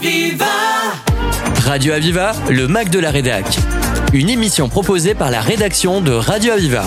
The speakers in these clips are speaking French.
Aviva Radio Aviva, le Mac de la Rédac. Une émission proposée par la rédaction de Radio Aviva.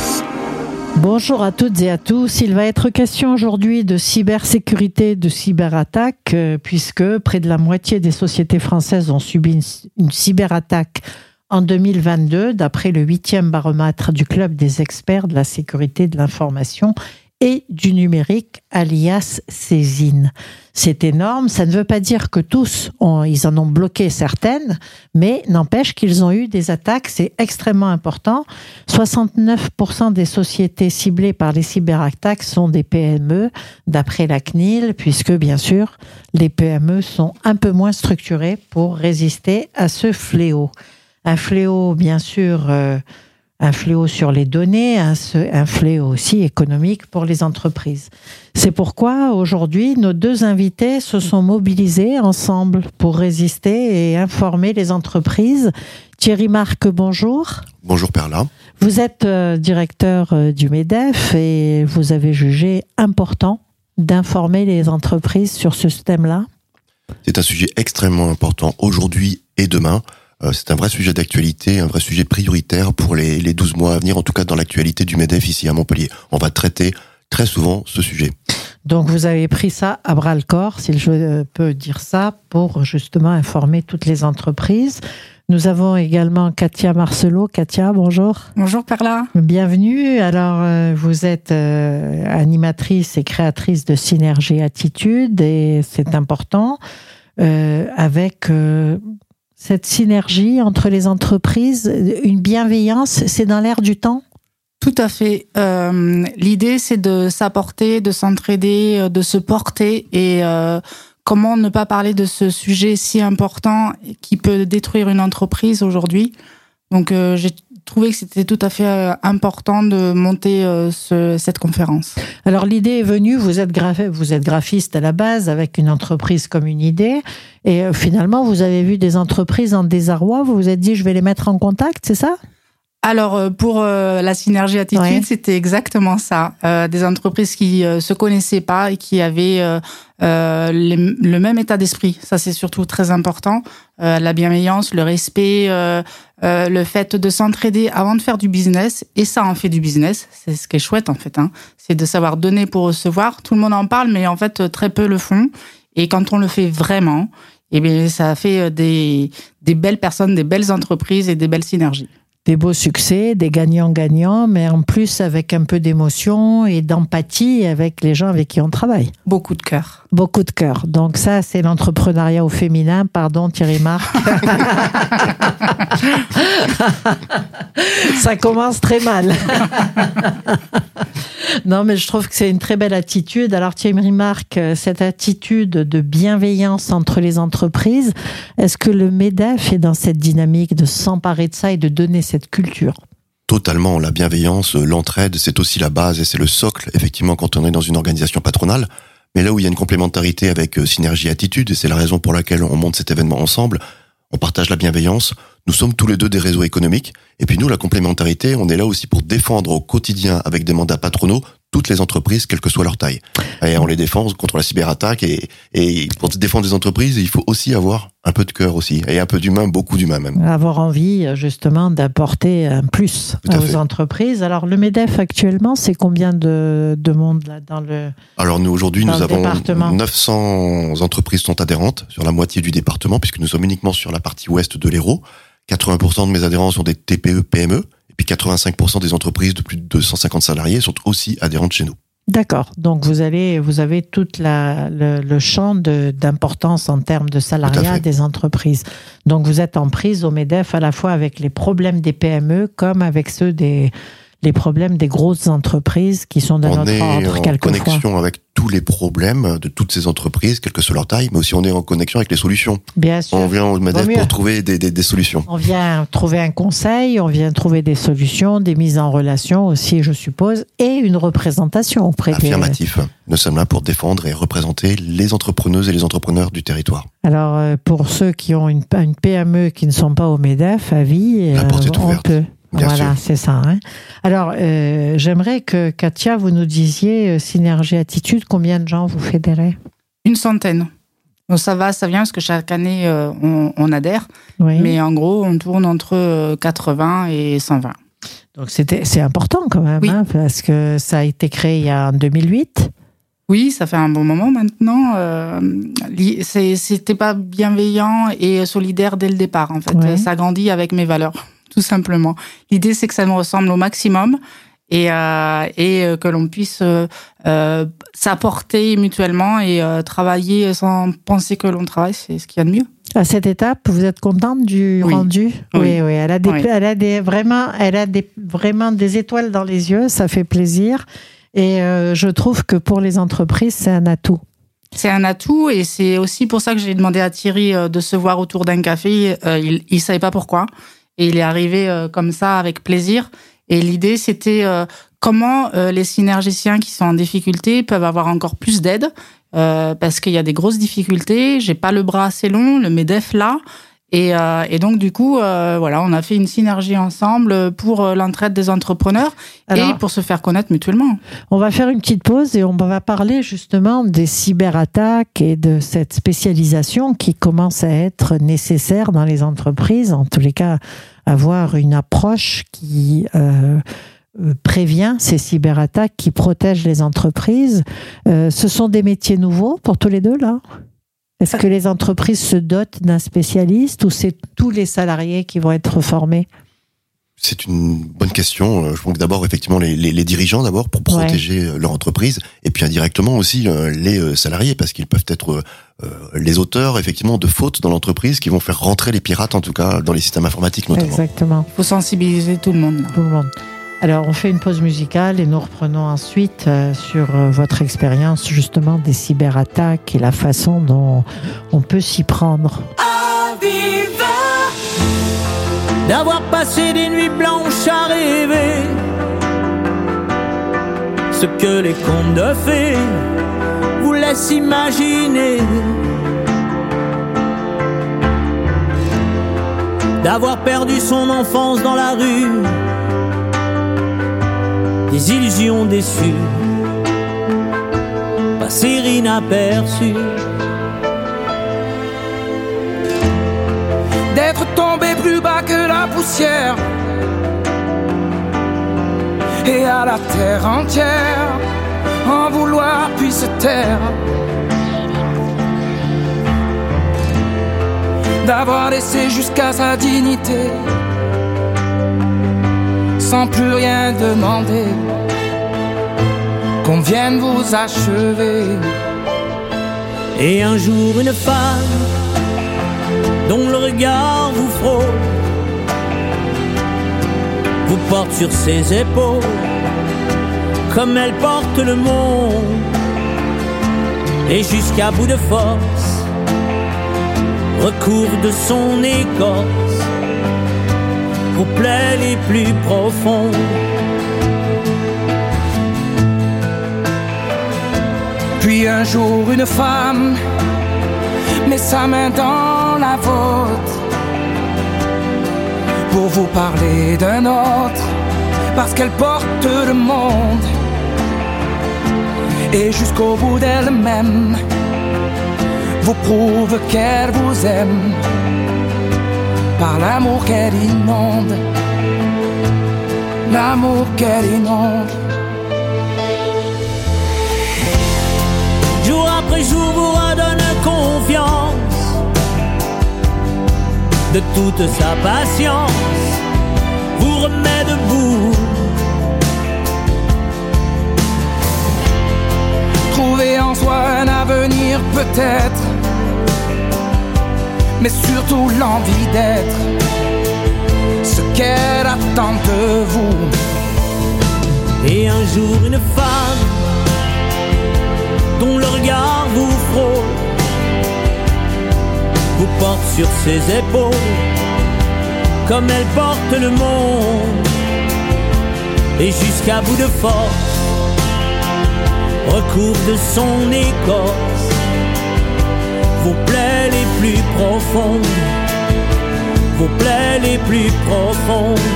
Bonjour à toutes et à tous. Il va être question aujourd'hui de cybersécurité, de cyberattaque, euh, puisque près de la moitié des sociétés françaises ont subi une, une cyberattaque en 2022, d'après le huitième baromètre du Club des experts de la sécurité de l'information et du numérique, alias Césine. C'est énorme. Ça ne veut pas dire que tous, ont, ils en ont bloqué certaines, mais n'empêche qu'ils ont eu des attaques. C'est extrêmement important. 69% des sociétés ciblées par les cyberattaques sont des PME, d'après la CNIL, puisque bien sûr, les PME sont un peu moins structurées pour résister à ce fléau. Un fléau, bien sûr, euh, un fléau sur les données, un, un, fléau aussi économique pour les entreprises. C'est pourquoi aujourd'hui, nos deux invités se sont mobilisés ensemble pour résister et informer les entreprises. Thierry Marc, bonjour. Bonjour Perla. Vous êtes euh, directeur euh, du MEDEF et vous avez jugé important d'informer les entreprises sur ce thème-là. C'est un sujet extrêmement important aujourd'hui et demain. Euh, c'est un vrai sujet d'actualité, un vrai sujet prioritaire pour les, les 12 mois à venir, en tout cas dans l'actualité du MEDEF ici à Montpellier. On va traiter très souvent ce sujet. Donc vous avez pris ça à bras le corps, si je peux dire ça, pour justement informer toutes les entreprises. Nous avons également Katia Marcelot. Katia, bonjour. Bonjour Perla. Bienvenue. Alors euh, vous êtes euh, animatrice et créatrice de Synergie Attitude et c'est important euh, avec cette synergie entre les entreprises, une bienveillance, c'est dans l'air du temps? Tout à fait. Euh, L'idée, c'est de s'apporter, de s'entraider, de se porter et euh, comment ne pas parler de ce sujet si important qui peut détruire une entreprise aujourd'hui? Donc euh, j'ai trouvé que c'était tout à fait euh, important de monter euh, ce, cette conférence. Alors l'idée est venue, vous êtes, vous êtes graphiste à la base avec une entreprise comme une idée. Et euh, finalement vous avez vu des entreprises en désarroi, vous vous êtes dit je vais les mettre en contact, c'est ça? Alors pour la synergie attitude, ouais. c'était exactement ça. Euh, des entreprises qui euh, se connaissaient pas et qui avaient euh, les, le même état d'esprit. Ça c'est surtout très important. la bienveillance, le respect, le fait de s'entraider avant de faire du business. Et ça en fait du business. C'est ce qui est chouette en fait. Hein. C'est de savoir donner pour recevoir. Tout le monde en parle, mais en fait très peu le font. Et quand on le fait vraiment, eh bien ça fait des, des belles personnes, des belles entreprises et des belles synergies des beaux succès, des gagnants-gagnants, mais en plus avec un peu d'émotion et d'empathie avec les gens avec qui on travaille. Beaucoup de cœur. Beaucoup de cœur. Donc ça, c'est l'entrepreneuriat au féminin. Pardon, Thierry Marc. ça commence très mal. non, mais je trouve que c'est une très belle attitude. Alors Thierry Marc, cette attitude de bienveillance entre les entreprises, est-ce que le MEDEF est dans cette dynamique de s'emparer de ça et de donner cette culture? Totalement, la bienveillance, l'entraide, c'est aussi la base et c'est le socle, effectivement, quand on est dans une organisation patronale. Mais là où il y a une complémentarité avec Synergie Attitude, et c'est la raison pour laquelle on monte cet événement ensemble, on partage la bienveillance, nous sommes tous les deux des réseaux économiques, et puis nous, la complémentarité, on est là aussi pour défendre au quotidien, avec des mandats patronaux, toutes les entreprises, quelle que soit leur taille. Et on les défend contre la cyberattaque, et, et pour défendre des entreprises, il faut aussi avoir un peu de cœur aussi, et un peu d'humain, beaucoup d'humain même. Avoir envie, justement, d'apporter un plus aux fait. entreprises. Alors, le MEDEF, actuellement, c'est combien de, de monde là, dans le Alors, nous, aujourd'hui, nous avons 900 entreprises sont adhérentes sur la moitié du département, puisque nous sommes uniquement sur la partie ouest de l'Hérault. 80% de mes adhérents sont des TPE, PME, et puis 85% des entreprises de plus de 250 salariés sont aussi adhérentes chez nous. D'accord. Donc vous allez, vous avez tout le, le champ d'importance en termes de salariat des entreprises. Donc vous êtes en prise au Medef à la fois avec les problèmes des PME comme avec ceux des les problèmes des grosses entreprises qui sont de on notre est ordre en connexion avec tous les problèmes de toutes ces entreprises, quelle que soit leur taille, mais aussi on est en connexion avec les solutions. Bien sûr. On vient au MEDEF pour trouver des, des, des, solutions. On vient trouver un conseil, on vient trouver des solutions, des mises en relation aussi, je suppose, et une représentation auprès Affirmatif. Des... Nous sommes là pour défendre et représenter les entrepreneuses et les entrepreneurs du territoire. Alors, euh, pour ceux qui ont une, une PME qui ne sont pas au MEDEF, à vie, La porte est on ouverte. peut. Bien voilà, c'est ça. Hein. Alors, euh, j'aimerais que Katia, vous nous disiez, euh, Synergie Attitude, combien de gens vous fédérez? Une centaine. Donc ça va, ça vient parce que chaque année on, adhère. Mais en gros, on tourne entre 80 et 120. Donc c'était c'est important quand même, hein, parce que ça a été créé en 2008. Oui, ça fait un bon moment maintenant. Euh, C'était pas bienveillant et solidaire dès le départ. En fait, ça grandit avec mes valeurs, tout simplement. L'idée, c'est que ça me ressemble au maximum et, euh, et euh, que l'on puisse euh, s'apporter mutuellement et travailler sans penser que l'on travaille, c'est ce qu'il y a de mieux. À cette étape, vous êtes contente du rendu? Oui, oui. Elle a des, elle a des vraiment, elle a des vraiment des étoiles dans les yeux. Ça fait plaisir. Et euh, je trouve que pour les entreprises, c'est un atout. C'est un atout et c'est aussi pour ça que j'ai demandé à Thierry de se voir autour d'un café. Euh, il ne savait pas pourquoi. Et il est arrivé comme ça avec plaisir. Et l'idée, c'était comment les synergiciens qui sont en difficulté peuvent avoir encore plus d'aide. parce qu'il y a des grosses difficultés. J'ai pas le bras assez long, le MEDEF là. Et, euh, et, donc du coup, euh, voilà, on a fait une synergie ensemble pour euh, l'entraide des entrepreneurs et pour se faire connaître mutuellement. On va faire une petite pause et on va parler justement des cyberattaques et de cette spécialisation qui commence à être nécessaire dans les entreprises. En tous les cas, avoir une approche qui euh, prévient ces cyberattaques, qui protège les entreprises. Ce sont des métiers nouveaux pour tous les deux là? Est-ce que les entreprises se dotent d'un spécialiste ou c'est tous les salariés qui vont être formés? C'est une bonne question. Euh, je pense d'abord effectivement les, les, dirigeants d'abord pour protéger euh, leur entreprise et puis indirectement aussi euh, les salariés parce qu'ils peuvent être les auteurs effectivement de fautes dans l'entreprise qui vont faire rentrer les pirates en tout cas dans les systèmes informatiques notamment. Exactement. Il faut sensibiliser tout le monde. Tout le monde. Alors, on fait une pause musicale et nous reprenons ensuite euh, sur euh, votre expérience justement des cyberattaques et la façon dont on peut s'y prendre. D'avoir passé des nuits blanches à rêver ce que les contes de fées vous laissent imaginer. D'avoir perdu son enfance dans la rue des illusions déçues, passer inaperçues. D'être tombé plus bas que la poussière et à la terre entière en vouloir puis se taire. D'avoir laissé jusqu'à sa dignité sans plus rien demander, qu'on vienne vous achever. Et un jour une femme dont le regard vous frôle, vous porte sur ses épaules comme elle porte le monde. Et jusqu'à bout de force, recouvre de son écorce plaies les plus profondes. Puis un jour une femme met sa main dans la vôtre pour vous parler d'un autre, parce qu'elle porte le monde. Et jusqu'au bout d'elle-même, vous prouve qu'elle vous aime par l'amour qu'elle inonde, l'amour qu'elle inonde. Jour après jour vous redonne confiance de toute sa patience, vous remet debout. Trouver en soi un avenir peut-être mais surtout l'envie d'être ce qu'elle attend de vous. Et un jour une femme dont le regard vous frôle, vous porte sur ses épaules comme elle porte le monde. Et jusqu'à bout de force, recouvre de son écorce vos plaies les plus profondes, vos plaies les plus profondes.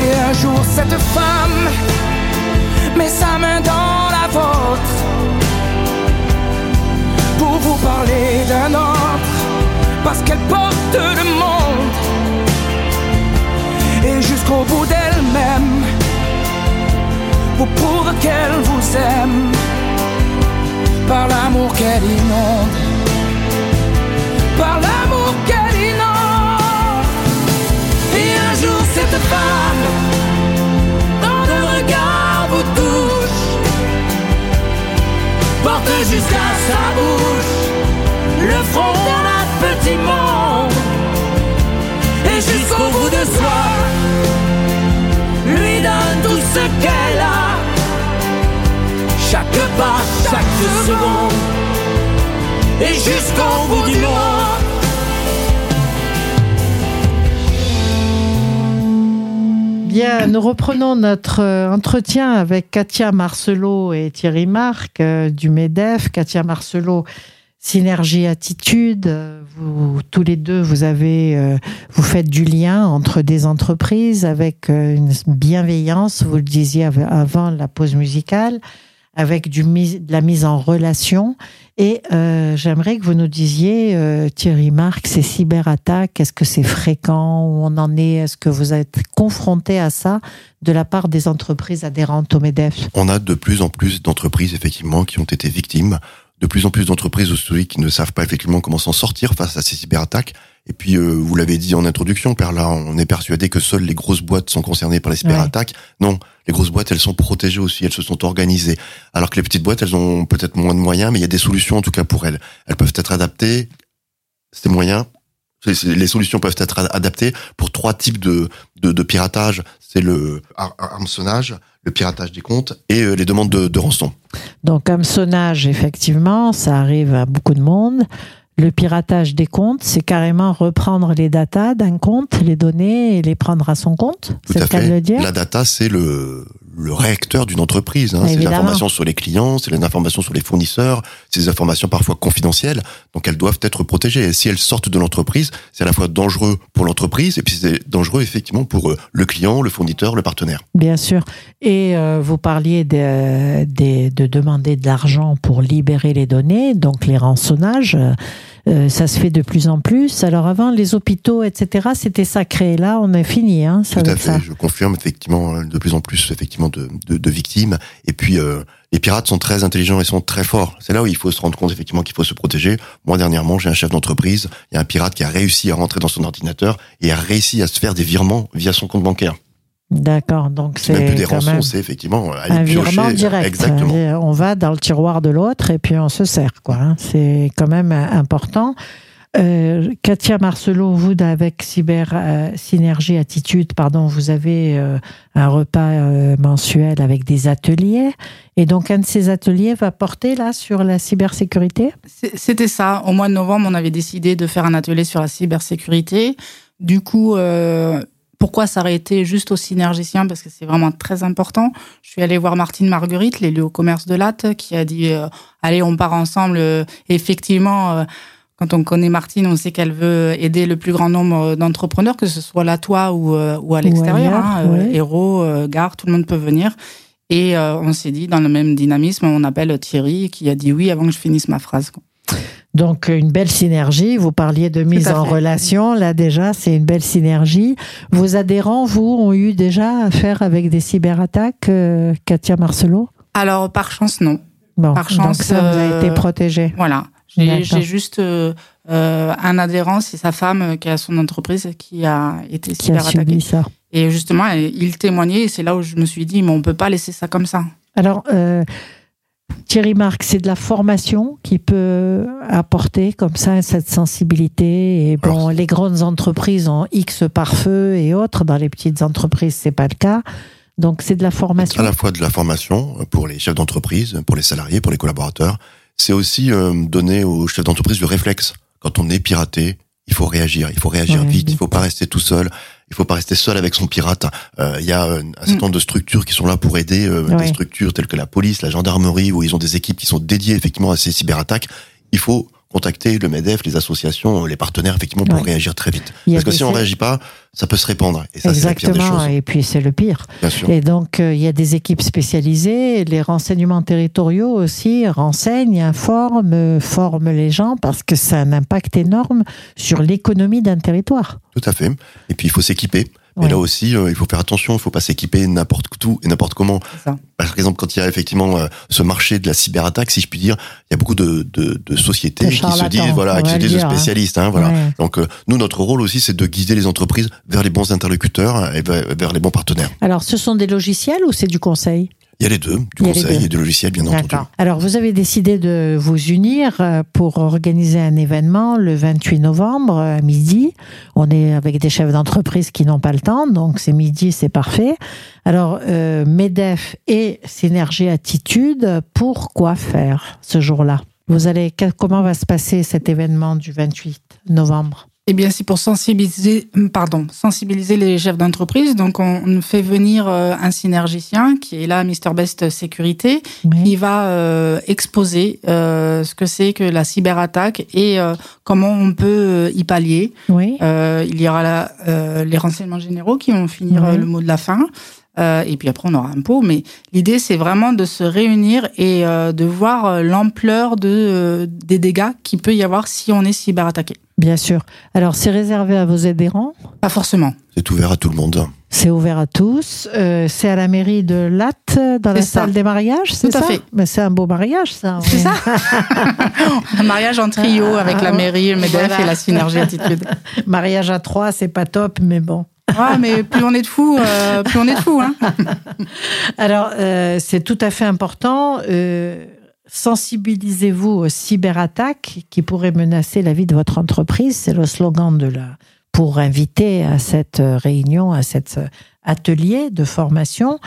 Et un jour cette femme met sa main dans la vôtre pour vous parler d'un autre, parce qu'elle porte le monde, et jusqu'au bout d'elle-même, vous prouve qu'elle vous aime, par l'amour qu'elle inonde, femme, dans le regard vous touche, porte jusqu'à sa bouche le front d'un petit monde, et jusqu'au bout de soi, lui donne tout ce qu'elle a, chaque pas, chaque seconde, et jusqu'au bout du monde. Bien, nous reprenons notre euh, entretien avec Katia Marcelot et Thierry Marc euh, du MEDEF. Katia Marcelot, Synergie Attitude. Vous, tous les deux, vous avez, euh, vous faites du lien entre des entreprises avec une bienveillance. Vous le disiez av- avant la pause musicale, avec du de la mise en relation. Et euh, j'aimerais que vous nous disiez, euh, Thierry Marc, ces cyberattaques, est-ce que c'est fréquent Où on en est Est-ce que vous êtes confronté à ça de la part des entreprises adhérentes au MEDEF? On a de plus en plus d'entreprises, effectivement, qui ont été victimes. De plus en plus d'entreprises aussi qui ne savent pas effectivement comment s'en sortir face à ces cyberattaques. Et puis, euh, vous l'avez dit en introduction, Perla, on est persuadé que seules les grosses boîtes sont concernées par les cyberattaques. Non, les grosses boîtes, elles sont protégées aussi, elles se sont organisées. Alors que les petites boîtes, elles ont peut-être moins de moyens, mais il y a des solutions en tout cas pour elles. Elles peuvent être adaptées, ces moyens, les solutions peuvent être adaptées pour trois types de, de, de piratage. C'est le hameçonnage, le piratage des comptes et euh, les demandes de, de rançon. Donc, hameçonnage, effectivement, ça arrive à beaucoup de monde. Le piratage des comptes, c'est carrément reprendre les datas d'un compte, les données et les prendre à son compte. C'est le cas de le dire. La data, c'est le, le réacteur d'une entreprise. Hein. C'est Évidemment. l'information sur les clients, c'est les informations sur les fournisseurs, c'est des informations parfois confidentielles. Donc elles doivent être protégées. Et si elles sortent de l'entreprise, c'est à la fois dangereux pour l'entreprise et puis c'est dangereux effectivement pour euh, le client, le fournisseur, le partenaire. Bien sûr. Et euh, vous parliez de, de, de demander de l'argent pour libérer les données, donc les rançonnages. Euh, ça se fait de plus en plus. Alors avant, les hôpitaux, etc., c'était sacré. Là, on est fini. Hein, ça Tout à fait. ça. Je confirme effectivement euh, de plus en plus effectivement de, de, de victimes. Et puis euh, les pirates sont très intelligents et sont très forts. C'est là où il faut se rendre compte effectivement qu'il faut se protéger. Moi dernièrement, j'ai un chef d'entreprise, il y a un pirate qui a réussi à rentrer dans son ordinateur et a réussi à se faire des virements via son compte bancaire. D'accord. Donc C'est même plus des quand rançons, c'est effectivement aller un piocher. virement direct. Exactement. Euh, On va dans le tiroir de l'autre et puis on se sert. quoi. hein. C'est quand même euh, important. Euh, Katia Marcelot, vous avec Cyber euh, Synergie Attitude, pardon, vous avez euh, un repas euh, mensuel avec des ateliers. Et donc un de ces ateliers va porter là sur la cybersécurité? C'était ça. Au mois de novembre, on avait décidé de faire un atelier sur la cybersécurité. Du coup, euh, pourquoi s'arrêter juste aux synergiciens Parce que c'est vraiment très important. Je suis allée voir Martine Marguerite, l'élu au commerce de Latte, qui a dit euh, Allez, on part ensemble. Euh, Effectivement, euh, quand on connaît Martine, on sait qu'elle veut aider le plus grand nombre d'entrepreneurs, que ce soit là, toi ou, euh, ou à l'extérieur. hein, euh, ouais. Héros, euh, Gare, tout le monde peut venir. Et euh, on s'est dit, dans le même dynamisme, on appelle Thierry, qui a dit oui avant que je finisse ma phrase. quoi. Donc une belle synergie. Vous parliez de mise en relation. Là déjà, c'est une belle synergie. Vos adhérents, vous, ont eu déjà affaire avec des cyberattaques, euh, Katia Marcelot Alors, par chance, non. Bon, Par chance, donc ça vous a euh, été protégé. Voilà. J'ai juste euh, euh, un adhérent, c'est sa femme euh, qui a son entreprise qui a été Qui a cyberattaquée. subi ça. Et justement, il témoignait et c'est là où je me suis dit, mais on peut pas laisser ça comme ça. Alors, euh, Thierry Marc, c'est de la formation qui peut apporter comme ça cette sensibilité. Et bon, Alors, les grandes entreprises ont X pare-feu et autres. Dans les petites entreprises, c'est pas le cas. Donc, c'est de la formation. À la fois de la formation pour les chefs d'entreprise, pour les salariés, pour les collaborateurs. C'est aussi euh, donner aux chefs d'entreprise le réflexe. Quand on est piraté, il faut réagir. Il faut réagir Ouais, vite. Il vite. faut pas rester tout seul. Il faut pas rester seul avec son pirate. Euh, Il y a euh, un certain nombre de structures qui sont là pour aider. euh, Ouais. Des structures telles que la police, la gendarmerie, où ils ont des équipes qui sont dédiées effectivement à ces cyberattaques. Il faut contacter le MEDEF, les associations, les partenaires, effectivement, pour réagir très vite. Parce que si on réagit pas, ça peut se répandre. Et ça, Exactement. Et puis c'est le pire. Bien sûr. Et donc euh, il y a des équipes spécialisées. Les renseignements territoriaux aussi renseignent, informent, forment les gens parce que ça a un impact énorme sur l'économie d'un territoire. Tout à fait. Et puis il faut s'équiper. Mais là aussi, euh, il faut faire attention, il faut pas s'équiper n'importe où et n'importe comment. Par exemple, quand il y a effectivement euh, ce marché de la cyberattaque, si je puis dire, il y a beaucoup de, de, de sociétés qui se disent, voilà, qui se disent spécialistes. Hein, voilà. Donc euh, nous, notre rôle aussi, c'est de guider les entreprises vers les bons interlocuteurs et vers les bons partenaires. Alors, ce sont des logiciels ou c'est du conseil? Il y a les deux, du conseil et du logiciel, bien entendu. Alors, vous avez décidé de vous unir euh, pour organiser un événement le 28 novembre à midi. On est avec des chefs d'entreprise qui n'ont pas le temps, donc c'est midi, c'est parfait. Alors, euh, MEDEF et Synergie Attitude, pourquoi faire ce jour-là? Vous allez, comment va se passer cet événement du 28 novembre? Eh bien, c'est pour sensibiliser, hum, pardon, sensibiliser les chefs d'entreprise. Donc, on fait venir euh, un synergicien qui est là, Mr Best Sécurité, qui va euh, exposer euh, ce que c'est que la cyberattaque et comment on peut y pallier. Oui. il y aura là, les renseignements généraux qui vont finir le mot de la fin. Euh, et puis après, on aura un pot. Mais l'idée, c'est vraiment de se réunir et euh, de voir l'ampleur de, des dégâts qu'il peut y avoir si on est cyberattaqué. Bien sûr. Alors, c'est réservé à vos adhérents? Pas forcément. C'est ouvert à tout le monde. C'est ouvert à tous. Euh, c'est à la mairie de Latte, dans la salle des mariages, c'est ça Tout à fait. Mais c'est un beau mariage, ça. C'est ça. un mariage en trio avec la mairie, le MEDEF et la Synergie Attitude. mariage à trois, c'est pas top, mais bon. Ah, mais plus on est de fous, euh, plus on est de fous. Hein. Alors, euh, c'est tout à fait important. Euh, sensibilisez-vous aux cyberattaques qui pourraient menacer la vie de votre entreprise. C'est le slogan de la pour inviter à cette réunion, à cet atelier de formation.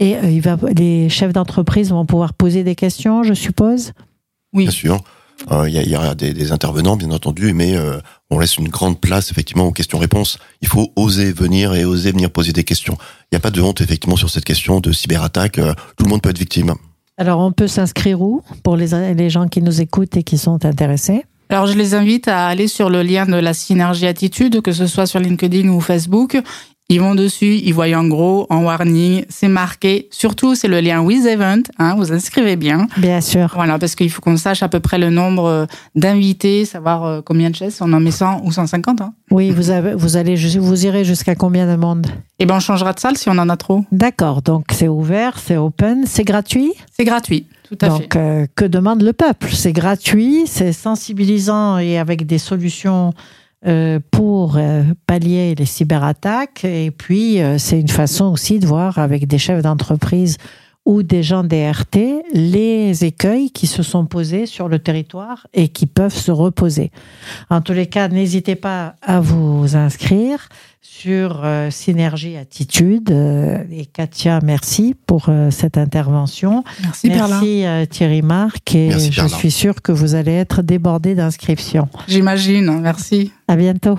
Et il va, les chefs d'entreprise vont pouvoir poser des questions, je suppose? Oui. Bien sûr. Il y, y, aura des, des, intervenants, bien entendu, mais on laisse une grande place effectivement aux questions-réponses. Il faut oser venir et oser venir poser des questions. Il n'y a pas de honte effectivement sur cette question de cyberattaque. Euh, tout le monde peut être victime. Alors on peut s'inscrire où pour les, les gens qui nous écoutent et qui sont intéressés? Alors je les invite à aller sur le lien de la synergie attitude, que ce soit sur LinkedIn ou Facebook. Ils vont dessus, ils voient en gros, en warning, c'est marqué. Surtout, c'est le lien with event. Hein, vous inscrivez bien. Bien sûr. Voilà, parce qu'il faut qu'on sache à peu près le nombre euh, d'invités, savoir euh, combien de chaises. On en met 100 ou 150. Hein. Oui, vous, avez, vous, allez, vous irez jusqu'à combien de monde? Eh ben, on changera de salle si on en a trop. D'accord. Donc, c'est ouvert, c'est open, c'est gratuit? C'est gratuit. Tout à Donc, euh, que demande le peuple? C'est gratuit, c'est sensibilisant et avec des solutions pour euh, pallier les cyberattaques. Et puis, euh, c'est une façon aussi de voir avec des chefs d'entreprise ou des gens des RT les écueils qui se sont posés sur le territoire et qui peuvent se reposer. En tous les cas, n'hésitez pas à vous inscrire sur euh, Synergie Attitude. Euh, et Katia, merci pour euh, cette intervention. Merci, merci Thierry Marc. Et je suis sûre que vous allez être débordé d'inscriptions. J'imagine. Merci. À bientôt.